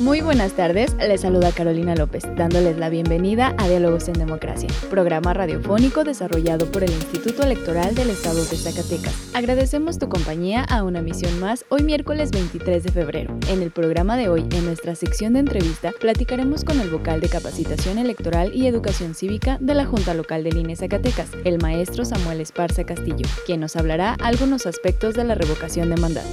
Muy buenas tardes, les saluda Carolina López, dándoles la bienvenida a Diálogos en Democracia, programa radiofónico desarrollado por el Instituto Electoral del Estado de Zacatecas. Agradecemos tu compañía a una misión más hoy miércoles 23 de febrero. En el programa de hoy, en nuestra sección de entrevista, platicaremos con el vocal de capacitación electoral y educación cívica de la Junta Local de INE Zacatecas, el maestro Samuel Esparza Castillo, quien nos hablará algunos aspectos de la revocación de mandato.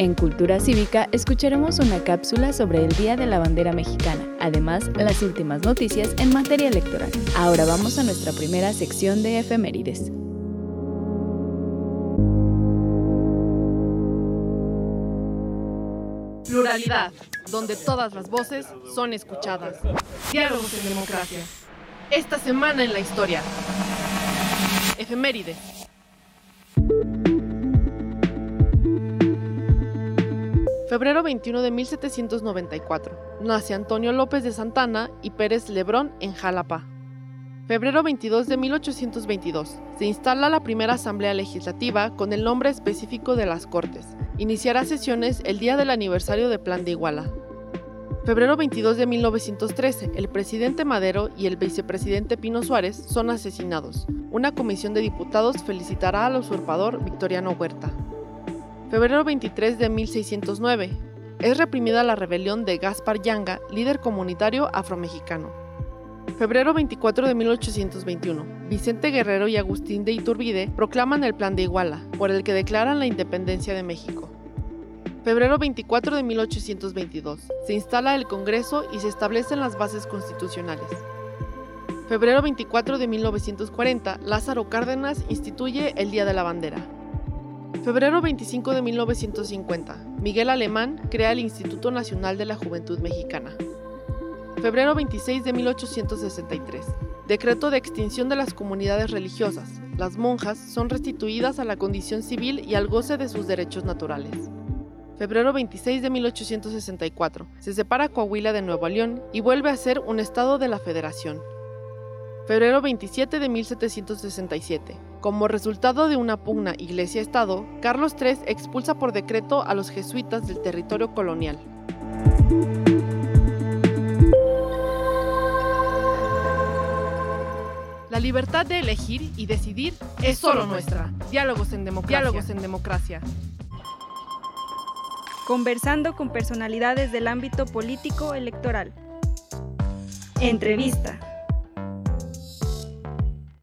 En Cultura Cívica escucharemos una cápsula sobre el Día de la Bandera Mexicana, además las últimas noticias en materia electoral. Ahora vamos a nuestra primera sección de efemérides. Pluralidad, donde todas las voces son escuchadas. Diálogos en democracia. Esta semana en la historia. Efemérides. Febrero 21 de 1794. Nace Antonio López de Santana y Pérez Lebrón en Jalapa. Febrero 22 de 1822. Se instala la primera Asamblea Legislativa con el nombre específico de las Cortes. Iniciará sesiones el día del aniversario de Plan de Iguala. Febrero 22 de 1913. El presidente Madero y el vicepresidente Pino Suárez son asesinados. Una comisión de diputados felicitará al usurpador Victoriano Huerta. Febrero 23 de 1609. Es reprimida la rebelión de Gaspar Yanga, líder comunitario afromexicano. Febrero 24 de 1821. Vicente Guerrero y Agustín de Iturbide proclaman el Plan de Iguala, por el que declaran la independencia de México. Febrero 24 de 1822. Se instala el Congreso y se establecen las bases constitucionales. Febrero 24 de 1940. Lázaro Cárdenas instituye el Día de la Bandera. Febrero 25 de 1950. Miguel Alemán crea el Instituto Nacional de la Juventud Mexicana. Febrero 26 de 1863. Decreto de extinción de las comunidades religiosas. Las monjas son restituidas a la condición civil y al goce de sus derechos naturales. Febrero 26 de 1864. Se separa Coahuila de Nuevo León y vuelve a ser un estado de la Federación. Febrero 27 de 1767. Como resultado de una pugna Iglesia-Estado, Carlos III expulsa por decreto a los jesuitas del territorio colonial. La libertad de elegir y decidir es solo nuestra. Diálogos en democracia. Diálogos en democracia. Conversando con personalidades del ámbito político electoral. Entrevista.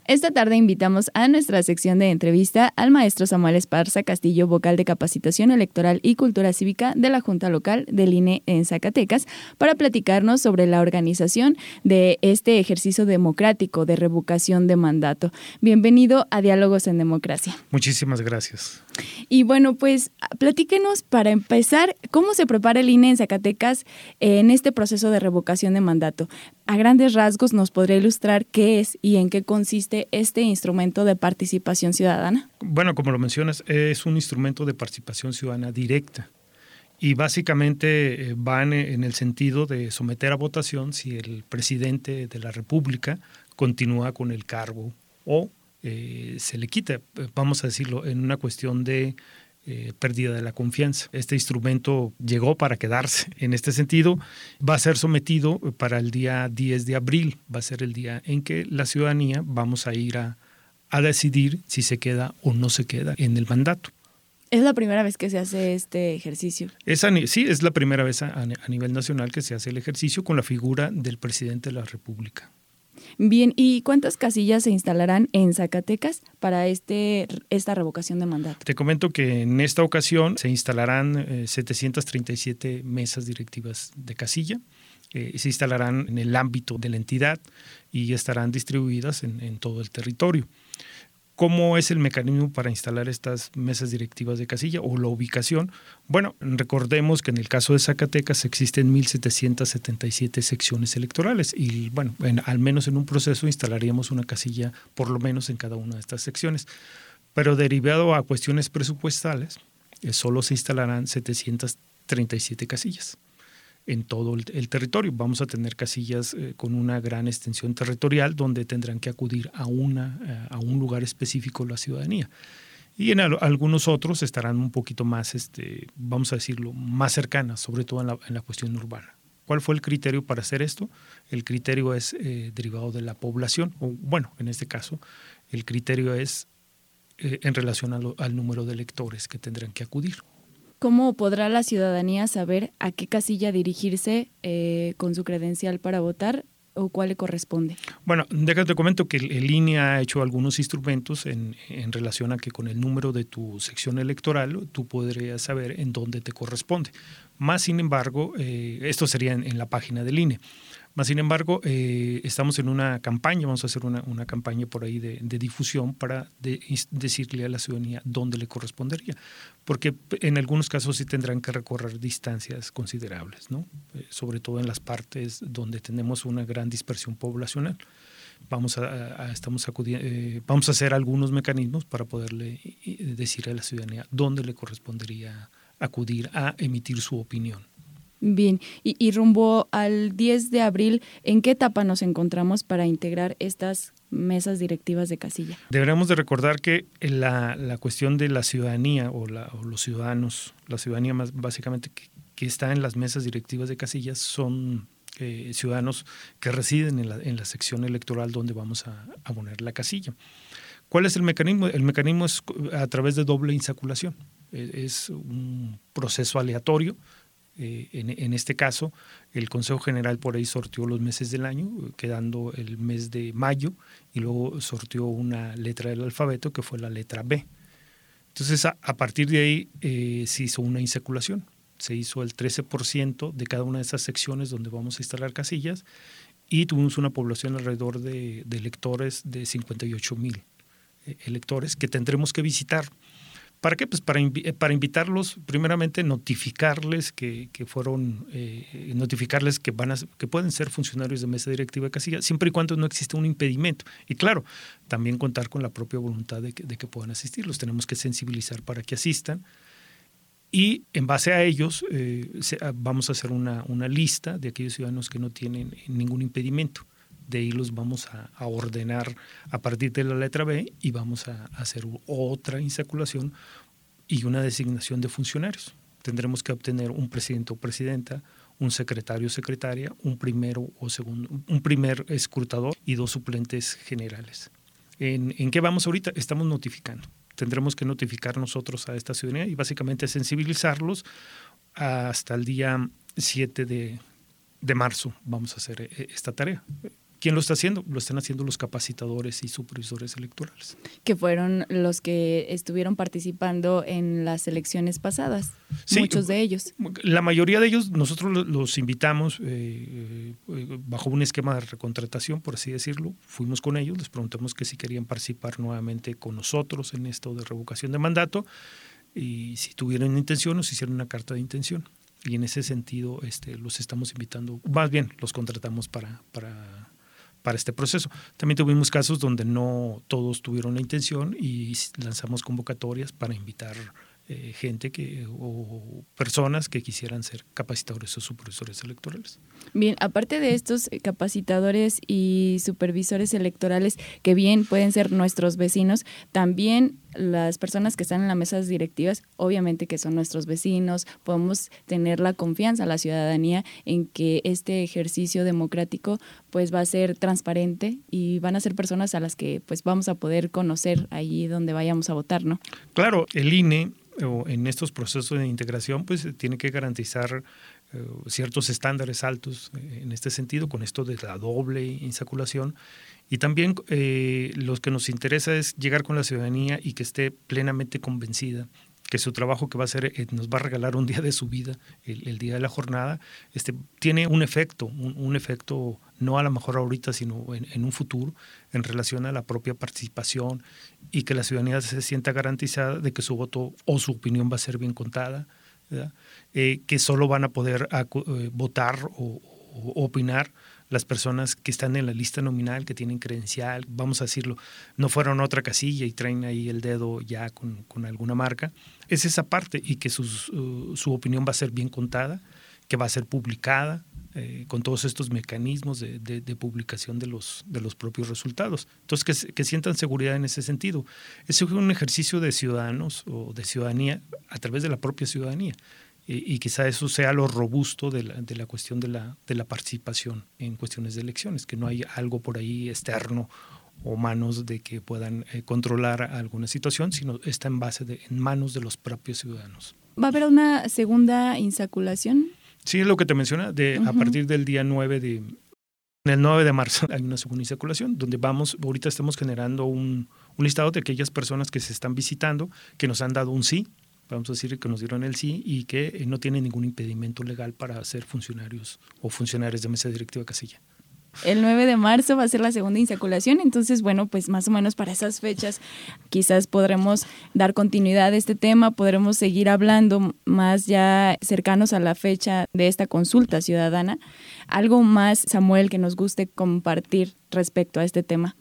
Esta tarde invitamos a nuestra sección de entrevista al maestro Samuel Esparza Castillo, vocal de capacitación electoral y cultura cívica de la Junta Local del INE en Zacatecas, para platicarnos sobre la organización de este ejercicio democrático de revocación de mandato. Bienvenido a Diálogos en Democracia. Muchísimas gracias. Y bueno, pues platíquenos para empezar, ¿cómo se prepara el INE en Zacatecas en este proceso de revocación de mandato? A grandes rasgos nos podría ilustrar qué es y en qué consiste este instrumento de participación ciudadana? Bueno, como lo mencionas, es un instrumento de participación ciudadana directa y básicamente eh, van en el sentido de someter a votación si el presidente de la República continúa con el cargo o eh, se le quita, vamos a decirlo, en una cuestión de eh, pérdida de la confianza. Este instrumento llegó para quedarse. En este sentido, va a ser sometido para el día 10 de abril, va a ser el día en que la ciudadanía vamos a ir a, decidir si se queda o no se queda en el mandato. ¿Es la primera vez que se hace este ejercicio? sí, es la primera vez a, nivel nacional que se hace el ejercicio con la figura del presidente de la República. Bien, ¿y cuántas casillas se instalarán en Zacatecas para este, esta revocación de mandato? Te comento que en esta ocasión se instalarán 737 eh, mesas directivas de casilla. Eh, se instalarán en el ámbito de la entidad y estarán distribuidas en todo el territorio. ¿Cómo es el mecanismo para instalar estas mesas directivas de casilla o la ubicación? Bueno, recordemos que en el caso de Zacatecas existen 1.777 secciones electorales y bueno, al menos en un proceso instalaríamos una casilla por lo menos en cada una de estas secciones. Pero derivado a cuestiones presupuestales, eh, solo se instalarán 737 casillas en todo el, territorio. Vamos a tener casillas eh, con una gran extensión territorial donde tendrán que acudir a, una, eh, a un lugar específico la ciudadanía. Y en algunos otros estarán un poquito más, este, vamos a decirlo, más cercanas, sobre todo en la, en la cuestión urbana. ¿Cuál fue el criterio para hacer esto? El criterio es eh, derivado de la población, o bueno, en este caso, el criterio es en relación al número de electores que tendrán que acudir. ¿Cómo podrá la ciudadanía saber a qué casilla dirigirse eh, con su credencial para votar o cuál le corresponde? Bueno, déjate comento que el INE ha hecho algunos instrumentos en, relación a que con el número de tu sección electoral tú podrías saber en dónde te corresponde. Más sin embargo, eh, esto sería en, la página del INE. Más sin embargo, eh, estamos en una campaña, vamos a hacer una, campaña por ahí de, difusión para decirle a la ciudadanía dónde le correspondería, porque en algunos casos sí tendrán que recorrer distancias considerables, ¿no? Eh, sobre todo en las partes donde tenemos una gran dispersión poblacional. Vamos a, estamos eh, vamos a hacer algunos mecanismos para poderle decir a la ciudadanía dónde le correspondería acudir a emitir su opinión. Bien, y, rumbo al 10 de abril, ¿en qué etapa nos encontramos para integrar estas mesas directivas de casilla? Deberíamos de recordar que la, la cuestión de la ciudadanía o, los ciudadanos, la ciudadanía más básicamente que, está en las mesas directivas de casillas son eh, ciudadanos que residen en la, en la, sección electoral donde vamos a, a poner la casilla. ¿Cuál es el mecanismo? El mecanismo es a través de doble insaculación. E, es un proceso aleatorio eh, en, este caso, el Consejo General por ahí sortió los meses del año, quedando el mes de mayo, y luego sortió una letra del alfabeto que fue la letra B. Entonces, a, partir de ahí eh, se hizo una insaculación. Se hizo el 13% de cada una de esas secciones donde vamos a instalar casillas y tuvimos una población alrededor de, electores de 58 mil eh, electores que tendremos que visitar ¿Para qué? Pues para, para invitarlos, primeramente notificarles que, que fueron, eh, notificarles que, van a, que pueden ser funcionarios de mesa directiva de casilla, siempre y cuando no exista un impedimento. Y claro, también contar con la propia voluntad de que, de que puedan asistir. Los tenemos que sensibilizar para que asistan. Y en base a ellos eh, ah, vamos a hacer una, una lista de aquellos ciudadanos que no tienen ningún impedimento de ahí los vamos a, ordenar a partir de la letra B y vamos a, hacer otra insaculación y una designación de funcionarios. Tendremos que obtener un presidente o presidenta, un secretario o secretaria, un primero o segundo, un primer escrutador y dos suplentes generales. ¿En, ¿En, qué vamos ahorita? Estamos notificando. Tendremos que notificar nosotros a esta ciudadanía y básicamente sensibilizarlos hasta el día 7 de, de marzo. Vamos a hacer eh, esta tarea. ¿Quién lo está haciendo? Lo están haciendo los capacitadores y supervisores electorales. Que fueron los que estuvieron participando en las elecciones pasadas, muchos de ellos. La mayoría de ellos nosotros los invitamos eh, eh, bajo un esquema de recontratación, por así decirlo. Fuimos con ellos, les preguntamos que si querían participar nuevamente con nosotros en esto de revocación de mandato y si tuvieran intención nos hicieron una carta de intención. Y en ese sentido este, los estamos invitando, más bien los contratamos para, para para este proceso. También tuvimos casos donde no todos tuvieron la intención y lanzamos convocatorias para invitar eh, gente que, o personas que quisieran ser capacitadores o supervisores electorales. Bien, aparte de estos eh, capacitadores y supervisores electorales, que bien pueden ser nuestros vecinos, también las personas que están en las mesas directivas, obviamente que son nuestros vecinos, podemos tener la confianza, la ciudadanía, en que este ejercicio democrático pues va a ser transparente y van a ser personas a las que pues vamos a poder conocer allí donde vayamos a votar, ¿no? Claro, el INE en estos procesos de integración, pues tiene que garantizar eh, ciertos estándares altos eh, en este sentido, con esto de la doble insaculación. Y también eh, lo que nos interesa es llegar con la ciudadanía y que esté plenamente convencida que su trabajo que va a hacer nos va a regalar un día de su vida, el, día de la jornada, este, tiene un efecto, un, efecto no a lo mejor ahorita, sino en, un futuro, en relación a la propia participación y que la ciudadanía se sienta garantizada de que su voto o su opinión va a ser bien contada, eh, que solo van a poder eh, votar o, opinar las personas que están en la lista nominal, que tienen credencial, vamos a decirlo, no fueron a otra casilla y traen ahí el dedo ya con, alguna marca. Es esa parte y que uh, su opinión va a ser bien contada, que va a ser publicada, eh, con todos estos mecanismos de, publicación de los, de los propios resultados. Entonces, que, sientan seguridad en ese sentido. Es un ejercicio de ciudadanos o de ciudadanía a través de la propia ciudadanía. Y, quizá eso sea lo robusto de la, de la cuestión de la, de la participación en cuestiones de elecciones, que no hay algo por ahí externo o manos de que puedan eh, controlar alguna situación, sino está en base de, en manos de los propios ciudadanos. ¿Va a haber una segunda insaculación? Sí, es lo que te menciona, de, a partir del día 9 de, el 9 de marzo hay una segunda circulación donde vamos, ahorita estamos generando un, un, listado de aquellas personas que se están visitando, que nos han dado un sí, vamos a decir que nos dieron el sí y que eh, no tienen ningún impedimento legal para ser funcionarios o funcionarios de mesa directiva casilla. El 9 de marzo va a ser la segunda insaculación, entonces, bueno, pues más o menos para esas fechas quizás podremos dar continuidad a este tema, podremos seguir hablando más ya cercanos a la fecha de esta consulta ciudadana. Algo más, Samuel, que nos guste compartir respecto a este tema.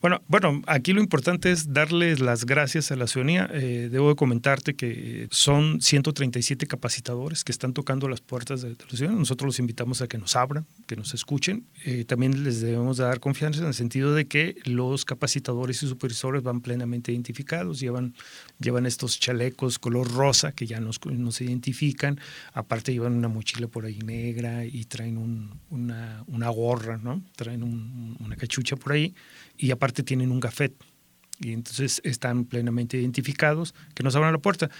Bueno, bueno, aquí lo importante es darles las gracias a la ciudadanía. Eh, debo de comentarte que son 137 capacitadores que están tocando las puertas de, la ciudadanía. Nosotros los invitamos a que nos abran, que nos escuchen. Eh, también les debemos dar confianza en el sentido de que los capacitadores y supervisores van plenamente identificados, llevan, llevan estos chalecos color rosa que ya nos, nos identifican. Aparte llevan una mochila por ahí negra y traen una, una, gorra, ¿no? Traen una cachucha por ahí y aparte tienen un gafet. Y entonces están plenamente identificados, que nos abran la puerta.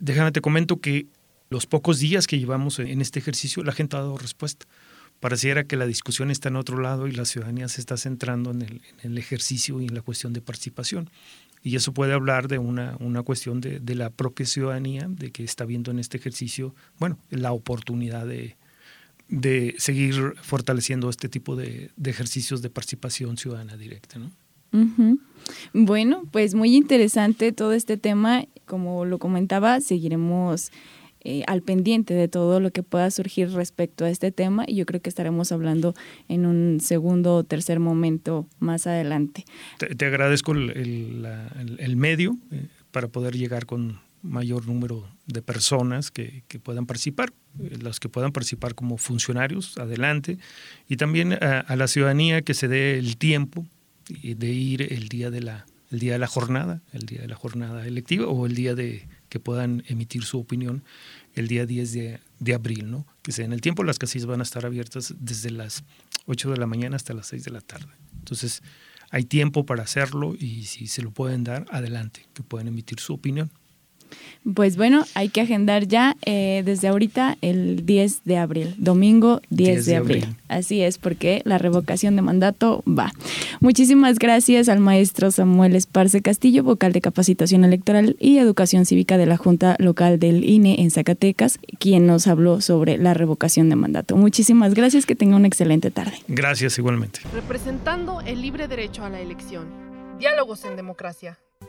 Déjame te comento que los pocos días que llevamos en este ejercicio, la gente ha dado respuesta. Pareciera que la discusión está en otro lado y la ciudadanía se está centrando en el, en el ejercicio y en la cuestión de participación. Y eso puede hablar de una, una cuestión de, de, la propia ciudadanía, de que está viendo en este ejercicio, bueno, la oportunidad de, de seguir fortaleciendo este tipo de, ejercicios de participación ciudadana directa. ¿no? Bueno, pues muy interesante todo este tema. Como lo comentaba, seguiremos eh, al pendiente de todo lo que pueda surgir respecto a este tema y yo creo que estaremos hablando en un segundo o tercer momento más adelante. Te, agradezco el, medio eh, para poder llegar con mayor número de personas que, puedan participar, eh, los que puedan participar como funcionarios, adelante, y también a, la ciudadanía que se dé el tiempo de ir el día de la el día de la jornada, el día de la jornada electiva o el día de que puedan emitir su opinión el día 10 de, de abril, ¿no? Que sea en el tiempo, las casillas van a estar abiertas desde las 8 de la mañana hasta las 6 de la tarde. Entonces, hay tiempo para hacerlo y si se lo pueden dar, adelante, que puedan emitir su opinión. Pues bueno, hay que agendar ya eh, desde ahorita el 10 de abril, domingo 10, de, abril. Así es, porque la revocación de mandato va. Muchísimas gracias al maestro Samuel Esparce Castillo, vocal de capacitación electoral y educación cívica de la Junta Local del INE en Zacatecas, quien nos habló sobre la revocación de mandato. Muchísimas gracias, que tenga una excelente tarde. Gracias igualmente. Representando el libre derecho a la elección. Diálogos en democracia.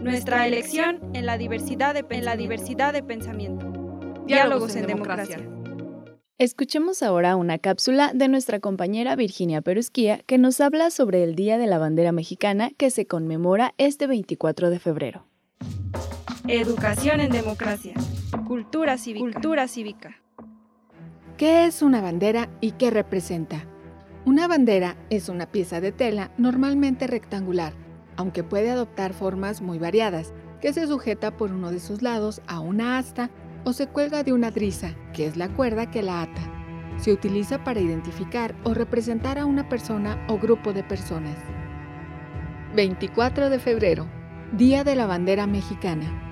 Nuestra elección en la diversidad de, en la diversidad de pensamiento. Diálogos en democracia. Escuchemos ahora una cápsula de nuestra compañera Virginia Perusquía que nos habla sobre el Día de la Bandera Mexicana que se conmemora este 24 de febrero. Educación en democracia. Cultura cívica. Cultura cívica. ¿Qué es una bandera y qué representa? Una bandera es una pieza de tela normalmente rectangular, aunque puede adoptar formas muy variadas, que se sujeta por uno de sus lados a una asta o se cuelga de una driza, que es la cuerda que la ata. Se utiliza para identificar o representar a una persona o grupo de personas. 24 de febrero, Día de la Bandera Mexicana.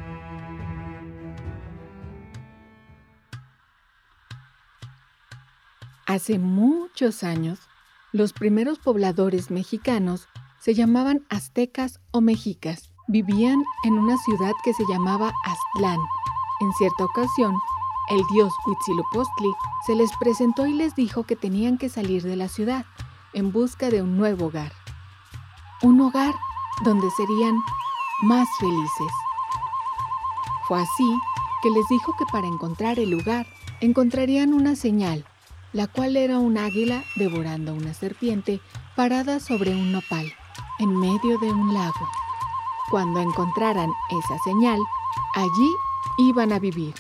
Hace muchos años, los primeros pobladores mexicanos se llamaban aztecas o mexicas. Vivían en una ciudad que se llamaba Aztlán. En cierta ocasión, el dios Huitzilopochtli se les presentó y les dijo que tenían que salir de la ciudad en busca de un nuevo hogar. Un hogar donde serían más felices. Fue así que les dijo que para encontrar el lugar encontrarían una señal la cual era un águila devorando una serpiente parada sobre un nopal, en medio de un lago. Cuando encontraran esa señal, allí iban a vivir.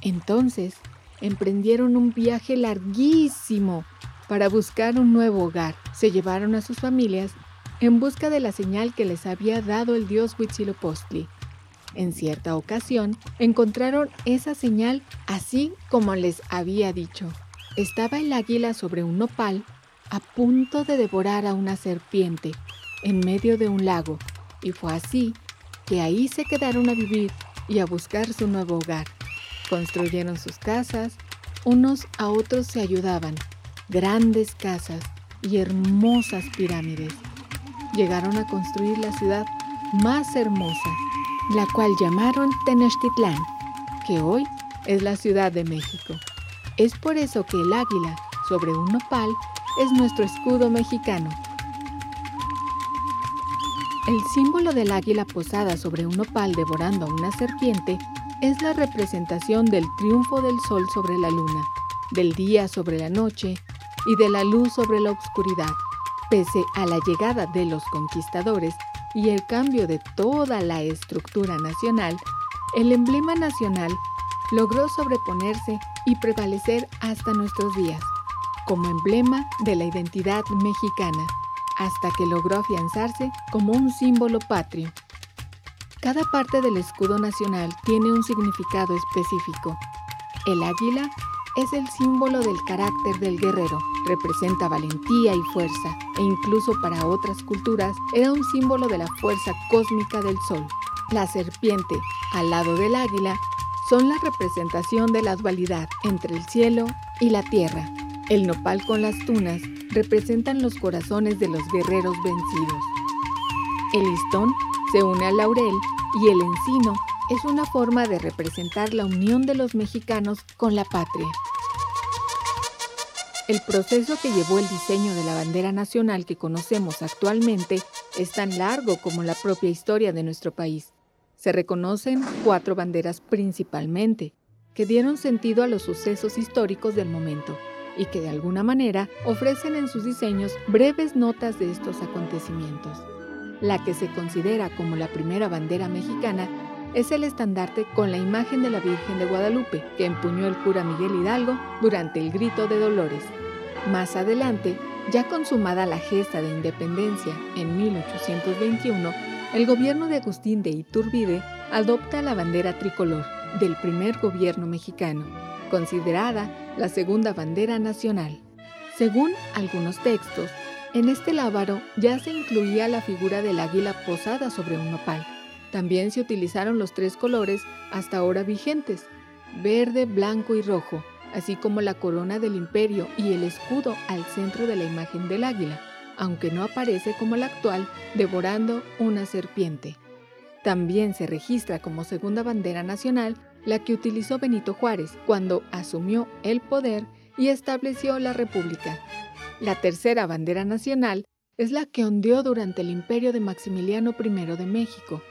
Entonces, emprendieron un viaje larguísimo para buscar un nuevo hogar. Se llevaron a sus familias en busca de la señal que les había dado el dios Huitzilopochtli. En cierta ocasión, encontraron esa señal así como les había dicho estaba el águila sobre un nopal a punto de devorar a una serpiente en medio de un lago, y fue así que ahí se quedaron a vivir y a buscar su nuevo hogar. Construyeron sus casas, unos a otros se ayudaban, grandes casas y hermosas pirámides. Llegaron a construir la ciudad más hermosa, la cual llamaron Tenochtitlán, que hoy es la Ciudad de México. Es por eso que el águila sobre un nopal es nuestro escudo mexicano. El símbolo del águila posada sobre un nopal devorando a una serpiente es la representación del triunfo del sol sobre la luna, del día sobre la noche y de la luz sobre la oscuridad. Pese a la llegada de los conquistadores y el cambio de toda la estructura nacional, el emblema nacional logró sobreponerse y prevalecer hasta nuestros días, como emblema de la identidad mexicana, hasta que logró afianzarse como un símbolo patrio. Cada parte del escudo nacional tiene un significado específico. El águila es el símbolo del carácter del guerrero, representa valentía y fuerza, e incluso para otras culturas era un símbolo de la fuerza cósmica del sol. La serpiente, al lado del águila, son la representación de la dualidad entre el cielo y la tierra. El nopal con las tunas representan los corazones de los guerreros vencidos. El listón se une al laurel y el encino es una forma de representar la unión de los mexicanos con la patria. El proceso que llevó el diseño de la bandera nacional que conocemos actualmente es tan largo como la propia historia de nuestro país. Se reconocen cuatro banderas principalmente, que dieron sentido a los sucesos históricos del momento y que de alguna manera ofrecen en sus diseños breves notas de estos acontecimientos. La que se considera como la primera bandera mexicana es el estandarte con la imagen de la Virgen de Guadalupe que empuñó el cura Miguel Hidalgo durante el Grito de Dolores. Más adelante, ya consumada la gesta de independencia en 1821, el gobierno de Agustín de Iturbide adopta la bandera tricolor del primer gobierno mexicano, considerada la segunda bandera nacional. Según algunos textos, en este lábaro ya se incluía la figura del águila posada sobre un nopal. También se utilizaron los tres colores hasta ahora vigentes, verde, blanco y rojo, así como la corona del imperio y el escudo al centro de la imagen del águila aunque no aparece como la actual, devorando una serpiente. También se registra como segunda bandera nacional la que utilizó Benito Juárez cuando asumió el poder y estableció la República. La tercera bandera nacional es la que ondeó durante el imperio de Maximiliano I de México,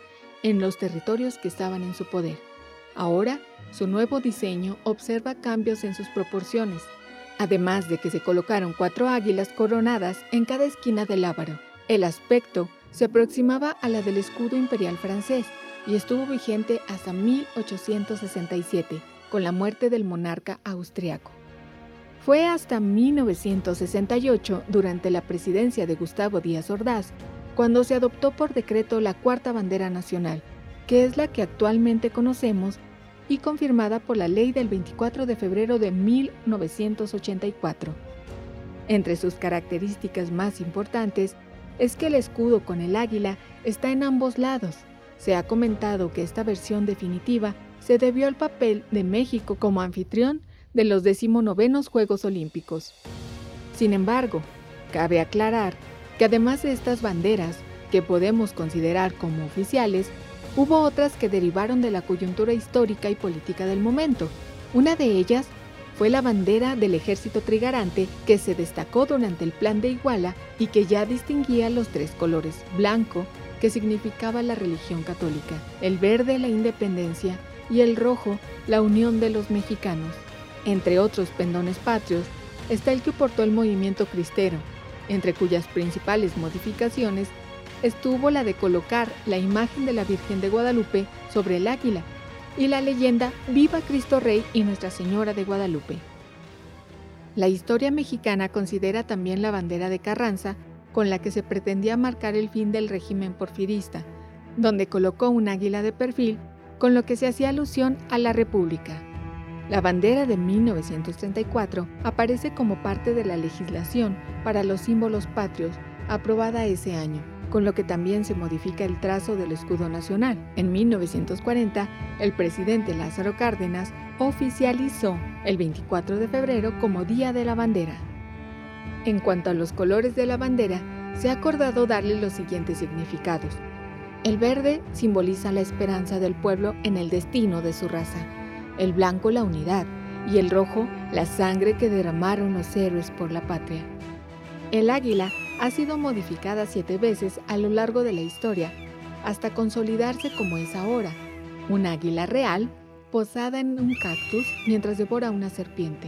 en los territorios que estaban en su poder. Ahora, su nuevo diseño observa cambios en sus proporciones, además de que se colocaron cuatro águilas coronadas en cada esquina del lábaro. El aspecto se aproximaba a la del escudo imperial francés, y estuvo vigente hasta 1867, con la muerte del monarca austriaco. Fue hasta 1968, durante la presidencia de Gustavo Díaz Ordaz, cuando se adoptó por decreto la cuarta bandera nacional, que es la que actualmente conocemos y confirmada por la ley del 24 de febrero de 1984. Entre sus características más importantes es que el escudo con el águila está en ambos lados. Se ha comentado que esta versión definitiva se debió al papel de México como anfitrión de los decimonovenos Juegos Olímpicos. Sin embargo, cabe aclarar que además de estas banderas, que podemos considerar como oficiales, hubo otras que derivaron de la coyuntura histórica y política del momento. Una de ellas fue la bandera del ejército trigarante que se destacó durante el plan de Iguala y que ya distinguía los tres colores, blanco, que significaba la religión católica, el verde la independencia y el rojo la unión de los mexicanos. Entre otros pendones patrios está el que portó el movimiento cristero, entre cuyas principales modificaciones estuvo la de colocar la imagen de la Virgen de Guadalupe sobre el águila y la leyenda Viva Cristo Rey y Nuestra Señora de Guadalupe. La historia mexicana considera también la bandera de Carranza con la que se pretendía marcar el fin del régimen porfirista, donde colocó un águila de perfil con lo que se hacía alusión a la República. La bandera de 1934 aparece como parte de la legislación para los símbolos patrios aprobada ese año con lo que también se modifica el trazo del escudo nacional. En 1940, el presidente Lázaro Cárdenas oficializó el 24 de febrero como Día de la Bandera. En cuanto a los colores de la bandera, se ha acordado darle los siguientes significados. El verde simboliza la esperanza del pueblo en el destino de su raza, el blanco la unidad y el rojo la sangre que derramaron los héroes por la patria. El águila ha sido modificada siete veces a lo largo de la historia, hasta consolidarse como es ahora, un águila real posada en un cactus mientras devora una serpiente.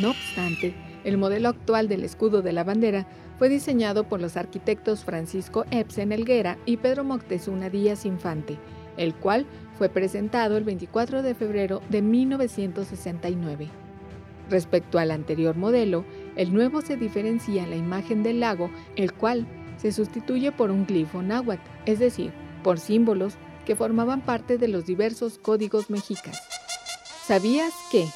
No obstante, el modelo actual del escudo de la bandera fue diseñado por los arquitectos Francisco Epsen Elguera y Pedro Moctezuma Díaz Infante, el cual fue presentado el 24 de febrero de 1969. Respecto al anterior modelo, el nuevo se diferencia en la imagen del lago, el cual se sustituye por un glifo náhuatl, es decir, por símbolos que formaban parte de los diversos códigos mexicas. ¿Sabías que,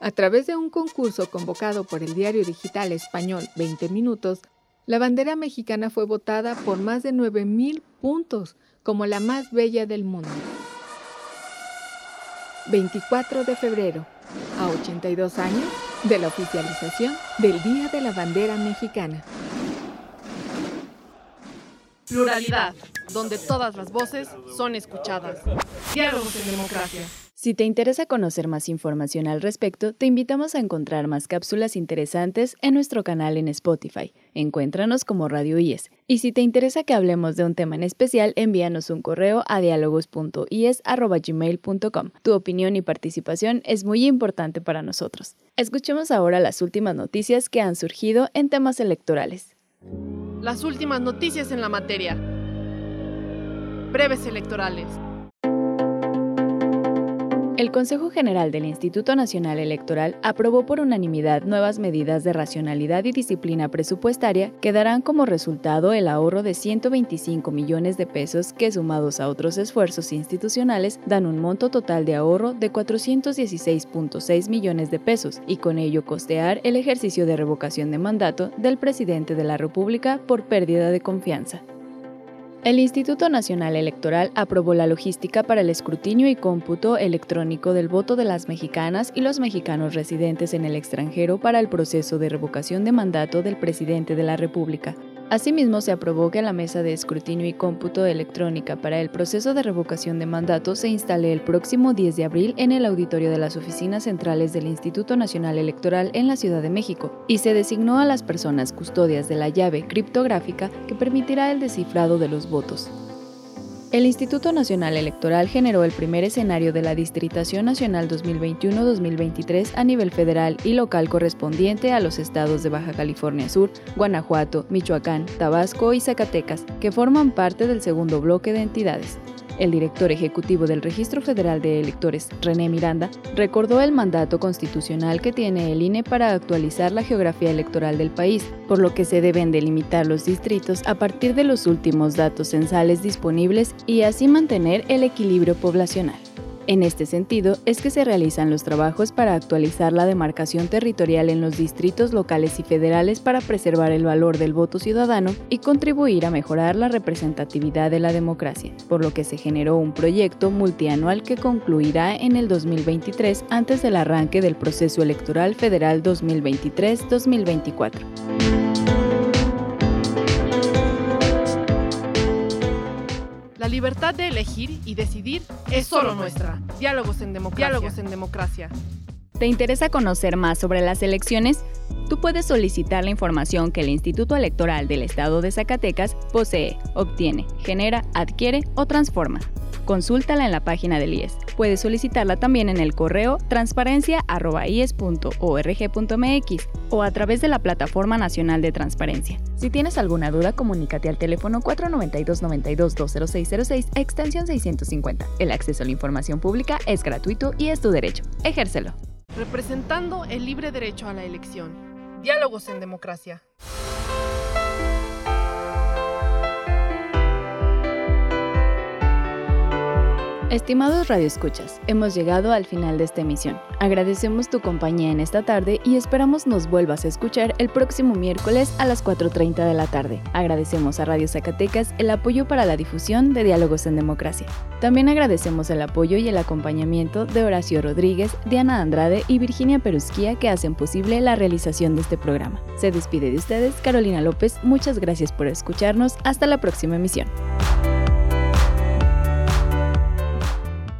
a través de un concurso convocado por el diario digital español 20 Minutos, la bandera mexicana fue votada por más de 9.000 puntos como la más bella del mundo? 24 de febrero, a 82 años de la oficialización del Día de la Bandera Mexicana. Pluralidad, donde todas las voces son escuchadas. Diálogos en democracia. Si te interesa conocer más información al respecto, te invitamos a encontrar más cápsulas interesantes en nuestro canal en Spotify. Encuéntranos como Radio IES. Y si te interesa que hablemos de un tema en especial, envíanos un correo a dialogos.ies.gmail.com. Tu opinión y participación es muy importante para nosotros. Escuchemos ahora las últimas noticias que han surgido en temas electorales. Las últimas noticias en la materia. Breves electorales. El Consejo General del Instituto Nacional Electoral aprobó por unanimidad nuevas medidas de racionalidad y disciplina presupuestaria que darán como resultado el ahorro de 125 millones de pesos que sumados a otros esfuerzos institucionales dan un monto total de ahorro de 416.6 millones de pesos y con ello costear el ejercicio de revocación de mandato del presidente de la República por pérdida de confianza. El Instituto Nacional Electoral aprobó la logística para el escrutinio y cómputo electrónico del voto de las mexicanas y los mexicanos residentes en el extranjero para el proceso de revocación de mandato del presidente de la República. Asimismo, se aprobó que la mesa de escrutinio y cómputo electrónica para el proceso de revocación de mandato se instale el próximo 10 de abril en el auditorio de las oficinas centrales del Instituto Nacional Electoral en la Ciudad de México y se designó a las personas custodias de la llave criptográfica que permitirá el descifrado de los votos. El Instituto Nacional Electoral generó el primer escenario de la Distritación Nacional 2021-2023 a nivel federal y local correspondiente a los estados de Baja California Sur, Guanajuato, Michoacán, Tabasco y Zacatecas, que forman parte del segundo bloque de entidades. El director ejecutivo del Registro Federal de Electores, René Miranda, recordó el mandato constitucional que tiene el INE para actualizar la geografía electoral del país, por lo que se deben delimitar los distritos a partir de los últimos datos censales disponibles y así mantener el equilibrio poblacional. En este sentido, es que se realizan los trabajos para actualizar la demarcación territorial en los distritos locales y federales para preservar el valor del voto ciudadano y contribuir a mejorar la representatividad de la democracia, por lo que se generó un proyecto multianual que concluirá en el 2023 antes del arranque del proceso electoral federal 2023-2024. Libertad de elegir y decidir es solo nuestra. Diálogos en democracia. Diálogos en democracia. ¿Te interesa conocer más sobre las elecciones? Tú puedes solicitar la información que el Instituto Electoral del Estado de Zacatecas posee, obtiene, genera, adquiere o transforma. Consúltala en la página del IES. Puedes solicitarla también en el correo transparencia.ies.org.mx o a través de la Plataforma Nacional de Transparencia. Si tienes alguna duda, comunícate al teléfono 492-92-20606, extensión 650. El acceso a la información pública es gratuito y es tu derecho. Ejércelo. Representando el libre derecho a la elección. Diálogos en democracia. Estimados radioescuchas, hemos llegado al final de esta emisión. Agradecemos tu compañía en esta tarde y esperamos nos vuelvas a escuchar el próximo miércoles a las 4.30 de la tarde. Agradecemos a Radio Zacatecas el apoyo para la difusión de Diálogos en Democracia. También agradecemos el apoyo y el acompañamiento de Horacio Rodríguez, Diana Andrade y Virginia Perusquía que hacen posible la realización de este programa. Se despide de ustedes Carolina López, muchas gracias por escucharnos, hasta la próxima emisión.